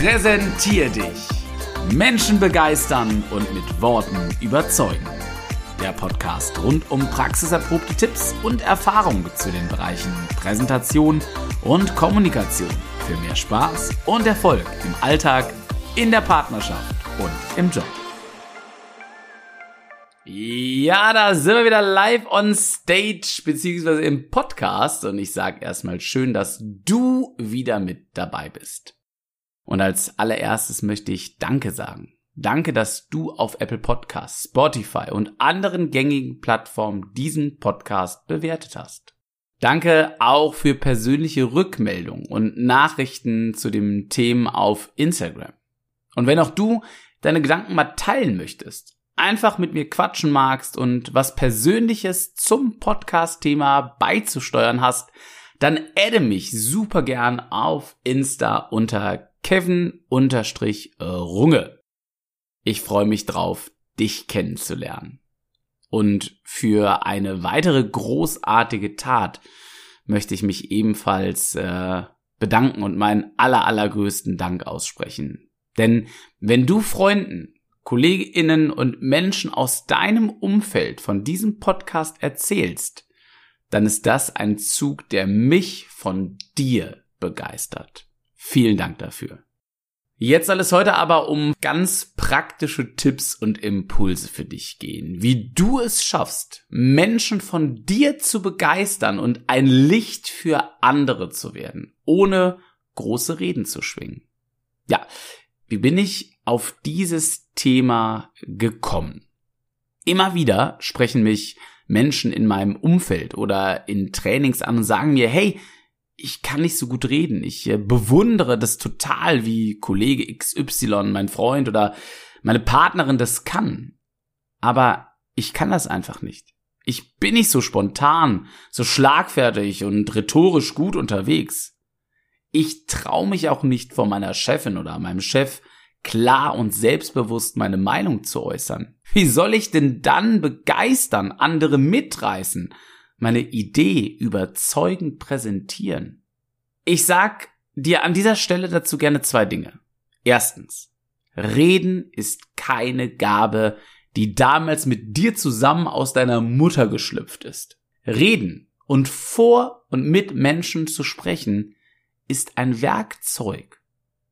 Präsentier dich. Menschen begeistern und mit Worten überzeugen. Der Podcast rund um praxiserprobte Tipps und Erfahrungen zu den Bereichen Präsentation und Kommunikation für mehr Spaß und Erfolg im Alltag, in der Partnerschaft und im Job. Ja, da sind wir wieder live on stage, beziehungsweise im Podcast. Und ich sage erstmal schön, dass du wieder mit dabei bist. Und als allererstes möchte ich Danke sagen. Danke, dass du auf Apple Podcasts, Spotify und anderen gängigen Plattformen diesen Podcast bewertet hast. Danke auch für persönliche Rückmeldungen und Nachrichten zu den Themen auf Instagram. Und wenn auch du deine Gedanken mal teilen möchtest, einfach mit mir quatschen magst und was Persönliches zum Podcast-Thema beizusteuern hast, dann adde mich super gern auf Insta unter Kevin-Runge. Ich freue mich drauf, dich kennenzulernen. Und für eine weitere großartige Tat möchte ich mich ebenfalls äh, bedanken und meinen aller, allergrößten Dank aussprechen. Denn wenn du Freunden KollegInnen und Menschen aus deinem Umfeld von diesem Podcast erzählst, dann ist das ein Zug, der mich von dir begeistert. Vielen Dank dafür. Jetzt soll es heute aber um ganz praktische Tipps und Impulse für dich gehen, wie du es schaffst, Menschen von dir zu begeistern und ein Licht für andere zu werden, ohne große Reden zu schwingen. Ja, wie bin ich auf dieses Thema gekommen? Immer wieder sprechen mich Menschen in meinem Umfeld oder in Trainings an und sagen mir, hey, ich kann nicht so gut reden. Ich äh, bewundere das total, wie Kollege XY, mein Freund oder meine Partnerin das kann. Aber ich kann das einfach nicht. Ich bin nicht so spontan, so schlagfertig und rhetorisch gut unterwegs. Ich traue mich auch nicht vor meiner Chefin oder meinem Chef klar und selbstbewusst meine Meinung zu äußern? Wie soll ich denn dann begeistern, andere mitreißen, meine Idee überzeugend präsentieren? Ich sag dir an dieser Stelle dazu gerne zwei Dinge. Erstens, Reden ist keine Gabe, die damals mit dir zusammen aus deiner Mutter geschlüpft ist. Reden und vor und mit Menschen zu sprechen ist ein Werkzeug,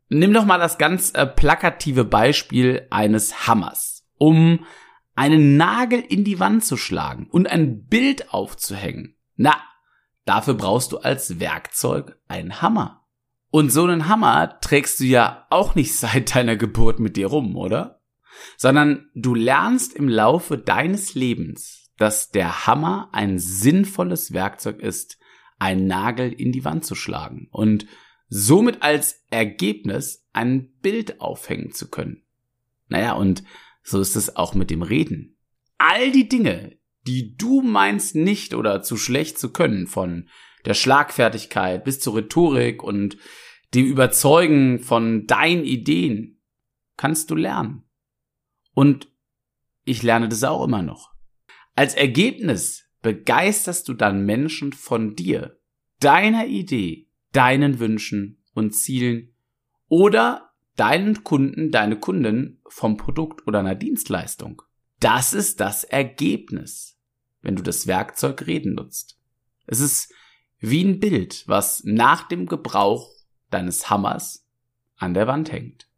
Nimm doch mal das ganz äh, plakative Beispiel eines Hammers, um einen Nagel in die Wand zu schlagen und ein Bild aufzuhängen. Na, dafür brauchst du als Werkzeug einen Hammer. Und so einen Hammer trägst du ja auch nicht seit deiner Geburt mit dir rum, oder? Sondern du lernst im Laufe deines Lebens, dass der Hammer ein sinnvolles Werkzeug ist, einen Nagel in die Wand zu schlagen. Und somit als Ergebnis ein Bild aufhängen zu können. Naja, und so ist es auch mit dem Reden. All die Dinge, die du meinst nicht oder zu schlecht zu können, von der Schlagfertigkeit bis zur Rhetorik und dem Überzeugen von deinen Ideen, kannst du lernen. Und ich lerne das auch immer noch. Als Ergebnis begeisterst du dann Menschen von dir, deiner Idee deinen Wünschen und Zielen oder deinen Kunden, deine Kunden vom Produkt oder einer Dienstleistung. Das ist das Ergebnis, wenn du das Werkzeug Reden nutzt. Es ist wie ein Bild, was nach dem Gebrauch deines Hammers an der Wand hängt.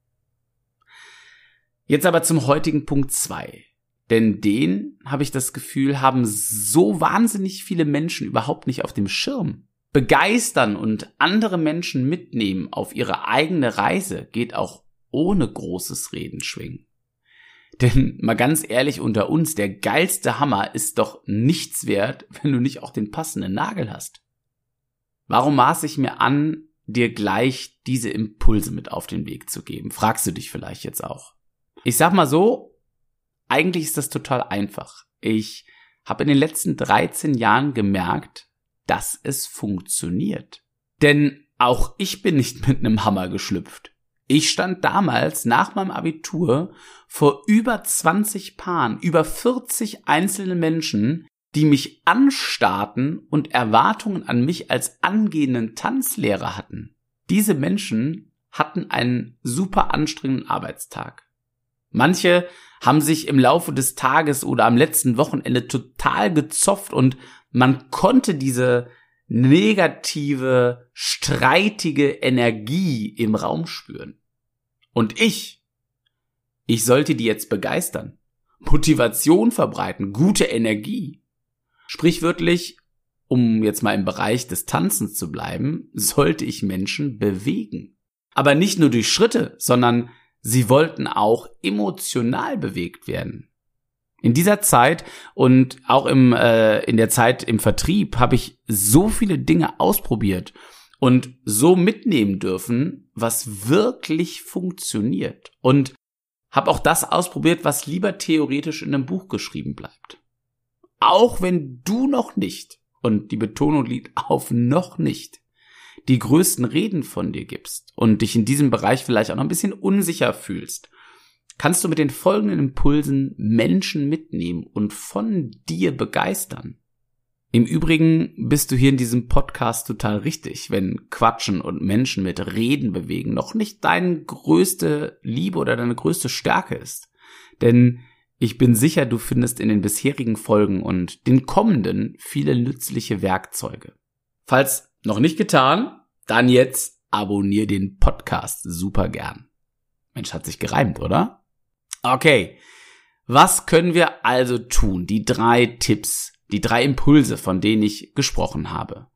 Jetzt aber zum heutigen Punkt zwei, Denn den, habe ich das Gefühl, haben so wahnsinnig viele Menschen überhaupt nicht auf dem Schirm begeistern und andere Menschen mitnehmen auf ihre eigene Reise geht auch ohne großes Reden schwingen. Denn mal ganz ehrlich unter uns, der geilste Hammer ist doch nichts wert, wenn du nicht auch den passenden Nagel hast. Warum maß ich mir an, dir gleich diese Impulse mit auf den Weg zu geben? Fragst du dich vielleicht jetzt auch. Ich sag mal so, eigentlich ist das total einfach. Ich habe in den letzten 13 Jahren gemerkt, dass es funktioniert. Denn auch ich bin nicht mit einem Hammer geschlüpft. Ich stand damals nach meinem Abitur vor über 20 Paaren, über 40 einzelnen Menschen, die mich anstarrten und Erwartungen an mich als angehenden Tanzlehrer hatten. Diese Menschen hatten einen super anstrengenden Arbeitstag. Manche haben sich im Laufe des Tages oder am letzten Wochenende total gezopft und man konnte diese negative, streitige Energie im Raum spüren. Und ich, ich sollte die jetzt begeistern, Motivation verbreiten, gute Energie. Sprichwörtlich, um jetzt mal im Bereich des Tanzens zu bleiben, sollte ich Menschen bewegen. Aber nicht nur durch Schritte, sondern sie wollten auch emotional bewegt werden. In dieser Zeit und auch im, äh, in der Zeit im Vertrieb habe ich so viele Dinge ausprobiert und so mitnehmen dürfen, was wirklich funktioniert. Und habe auch das ausprobiert, was lieber theoretisch in einem Buch geschrieben bleibt. Auch wenn du noch nicht, und die Betonung liegt auf noch nicht, die größten Reden von dir gibst und dich in diesem Bereich vielleicht auch noch ein bisschen unsicher fühlst, kannst du mit den folgenden Impulsen Menschen mitnehmen und von dir begeistern. Im Übrigen bist du hier in diesem Podcast total richtig, wenn Quatschen und Menschen mit Reden bewegen noch nicht deine größte Liebe oder deine größte Stärke ist. Denn ich bin sicher, du findest in den bisherigen Folgen und den kommenden viele nützliche Werkzeuge. Falls noch nicht getan, dann jetzt abonnier den Podcast super gern. Mensch, hat sich gereimt, oder? Okay. Was können wir also tun? Die drei Tipps, die drei Impulse, von denen ich gesprochen habe.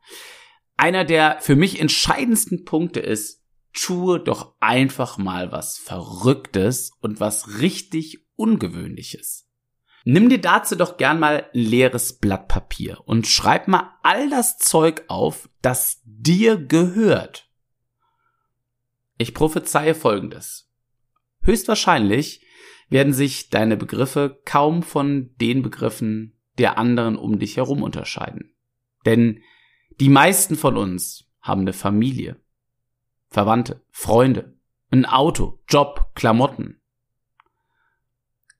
Einer der für mich entscheidendsten Punkte ist, tue doch einfach mal was Verrücktes und was richtig Ungewöhnliches. Nimm dir dazu doch gern mal ein leeres Blatt Papier und schreib mal all das Zeug auf, das dir gehört. Ich prophezeie folgendes. Höchstwahrscheinlich werden sich deine Begriffe kaum von den Begriffen der anderen um dich herum unterscheiden. Denn die meisten von uns haben eine Familie, Verwandte, Freunde, ein Auto, Job, Klamotten.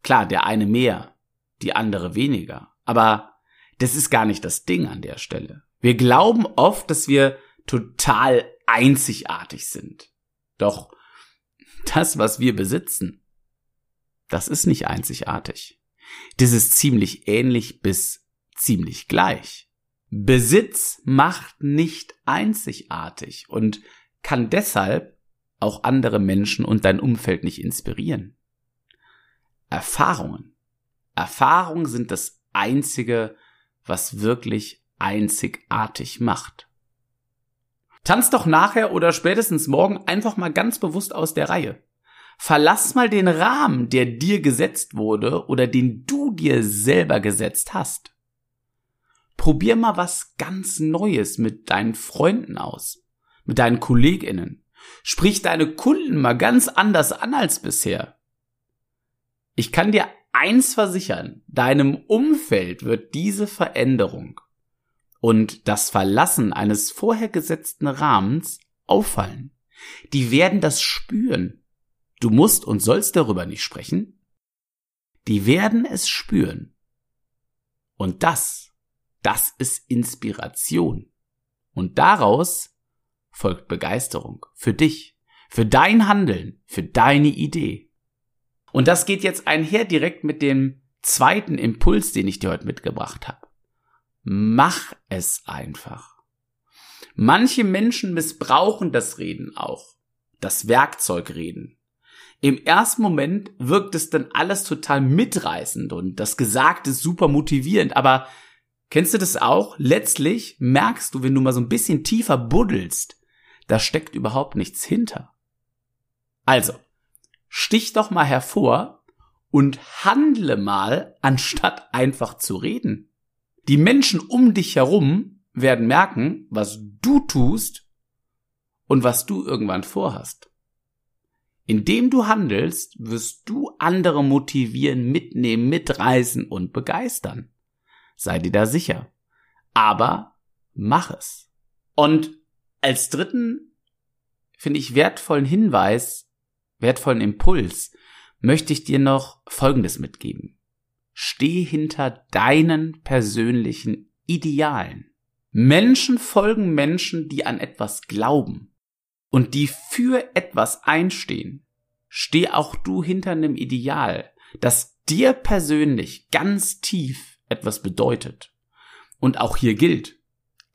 Klar, der eine mehr, die andere weniger, aber das ist gar nicht das Ding an der Stelle. Wir glauben oft, dass wir total einzigartig sind. Doch das, was wir besitzen, das ist nicht einzigartig. Das ist ziemlich ähnlich bis ziemlich gleich. Besitz macht nicht einzigartig und kann deshalb auch andere Menschen und dein Umfeld nicht inspirieren. Erfahrungen. Erfahrungen sind das Einzige, was wirklich einzigartig macht. Tanz doch nachher oder spätestens morgen einfach mal ganz bewusst aus der Reihe. Verlass mal den Rahmen, der dir gesetzt wurde oder den du dir selber gesetzt hast. Probier mal was ganz Neues mit deinen Freunden aus, mit deinen Kolleginnen. Sprich deine Kunden mal ganz anders an als bisher. Ich kann dir eins versichern, deinem Umfeld wird diese Veränderung und das Verlassen eines vorher gesetzten Rahmens auffallen. Die werden das spüren Du musst und sollst darüber nicht sprechen. Die werden es spüren. Und das, das ist Inspiration. Und daraus folgt Begeisterung für dich, für dein Handeln, für deine Idee. Und das geht jetzt einher direkt mit dem zweiten Impuls, den ich dir heute mitgebracht habe. Mach es einfach. Manche Menschen missbrauchen das Reden auch, das Werkzeugreden. Im ersten Moment wirkt es dann alles total mitreißend und das Gesagte ist super motivierend, aber kennst du das auch? Letztlich merkst du, wenn du mal so ein bisschen tiefer buddelst, da steckt überhaupt nichts hinter. Also, stich doch mal hervor und handle mal, anstatt einfach zu reden. Die Menschen um dich herum werden merken, was du tust und was du irgendwann vorhast. Indem du handelst, wirst du andere motivieren, mitnehmen, mitreißen und begeistern. Sei dir da sicher. Aber mach es. Und als dritten, finde ich, wertvollen Hinweis, wertvollen Impuls, möchte ich dir noch Folgendes mitgeben. Steh hinter deinen persönlichen Idealen. Menschen folgen Menschen, die an etwas glauben. Und die für etwas einstehen, steh auch du hinter einem Ideal, das dir persönlich ganz tief etwas bedeutet. Und auch hier gilt,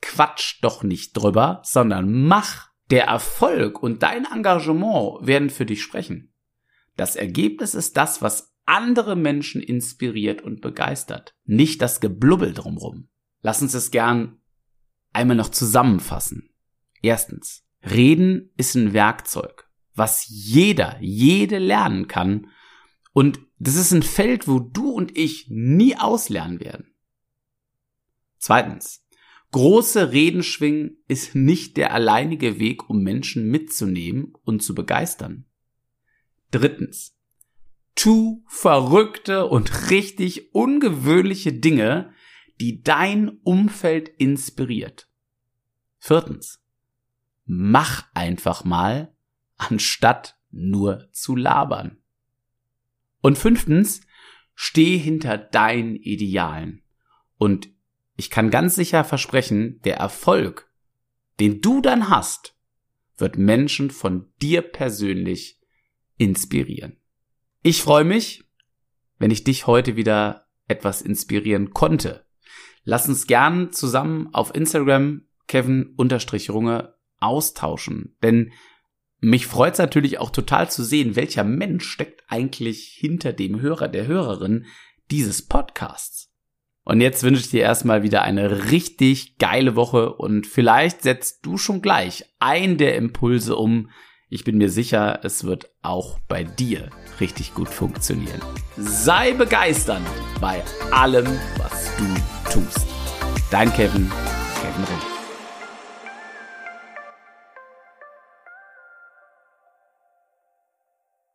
quatsch doch nicht drüber, sondern mach. Der Erfolg und dein Engagement werden für dich sprechen. Das Ergebnis ist das, was andere Menschen inspiriert und begeistert, nicht das Geblubbel drumrum. Lass uns es gern einmal noch zusammenfassen. Erstens, Reden ist ein Werkzeug, was jeder, jede lernen kann. Und das ist ein Feld, wo du und ich nie auslernen werden. Zweitens, große Reden schwingen ist nicht der alleinige Weg, um Menschen mitzunehmen und zu begeistern. Drittens, tu verrückte und richtig ungewöhnliche Dinge, die dein Umfeld inspiriert. Viertens, mach einfach mal, anstatt nur zu labern. Und fünftens, steh hinter deinen Idealen. Und ich kann ganz sicher versprechen, der Erfolg, den du dann hast, wird Menschen von dir persönlich inspirieren. Ich freue mich, wenn ich dich heute wieder etwas inspirieren konnte. Lass uns gern zusammen auf Instagram Kevin-Runge austauschen. Denn mich freut es natürlich auch total zu sehen, welcher Mensch steckt eigentlich hinter dem Hörer, der Hörerin dieses Podcasts. Und jetzt wünsche ich dir erstmal wieder eine richtig geile Woche und vielleicht setzt du schon gleich ein der Impulse um. Ich bin mir sicher, es wird auch bei dir richtig gut funktionieren. Sei begeisternd bei allem, was du tust. Dein Kevin, Kevin Ring.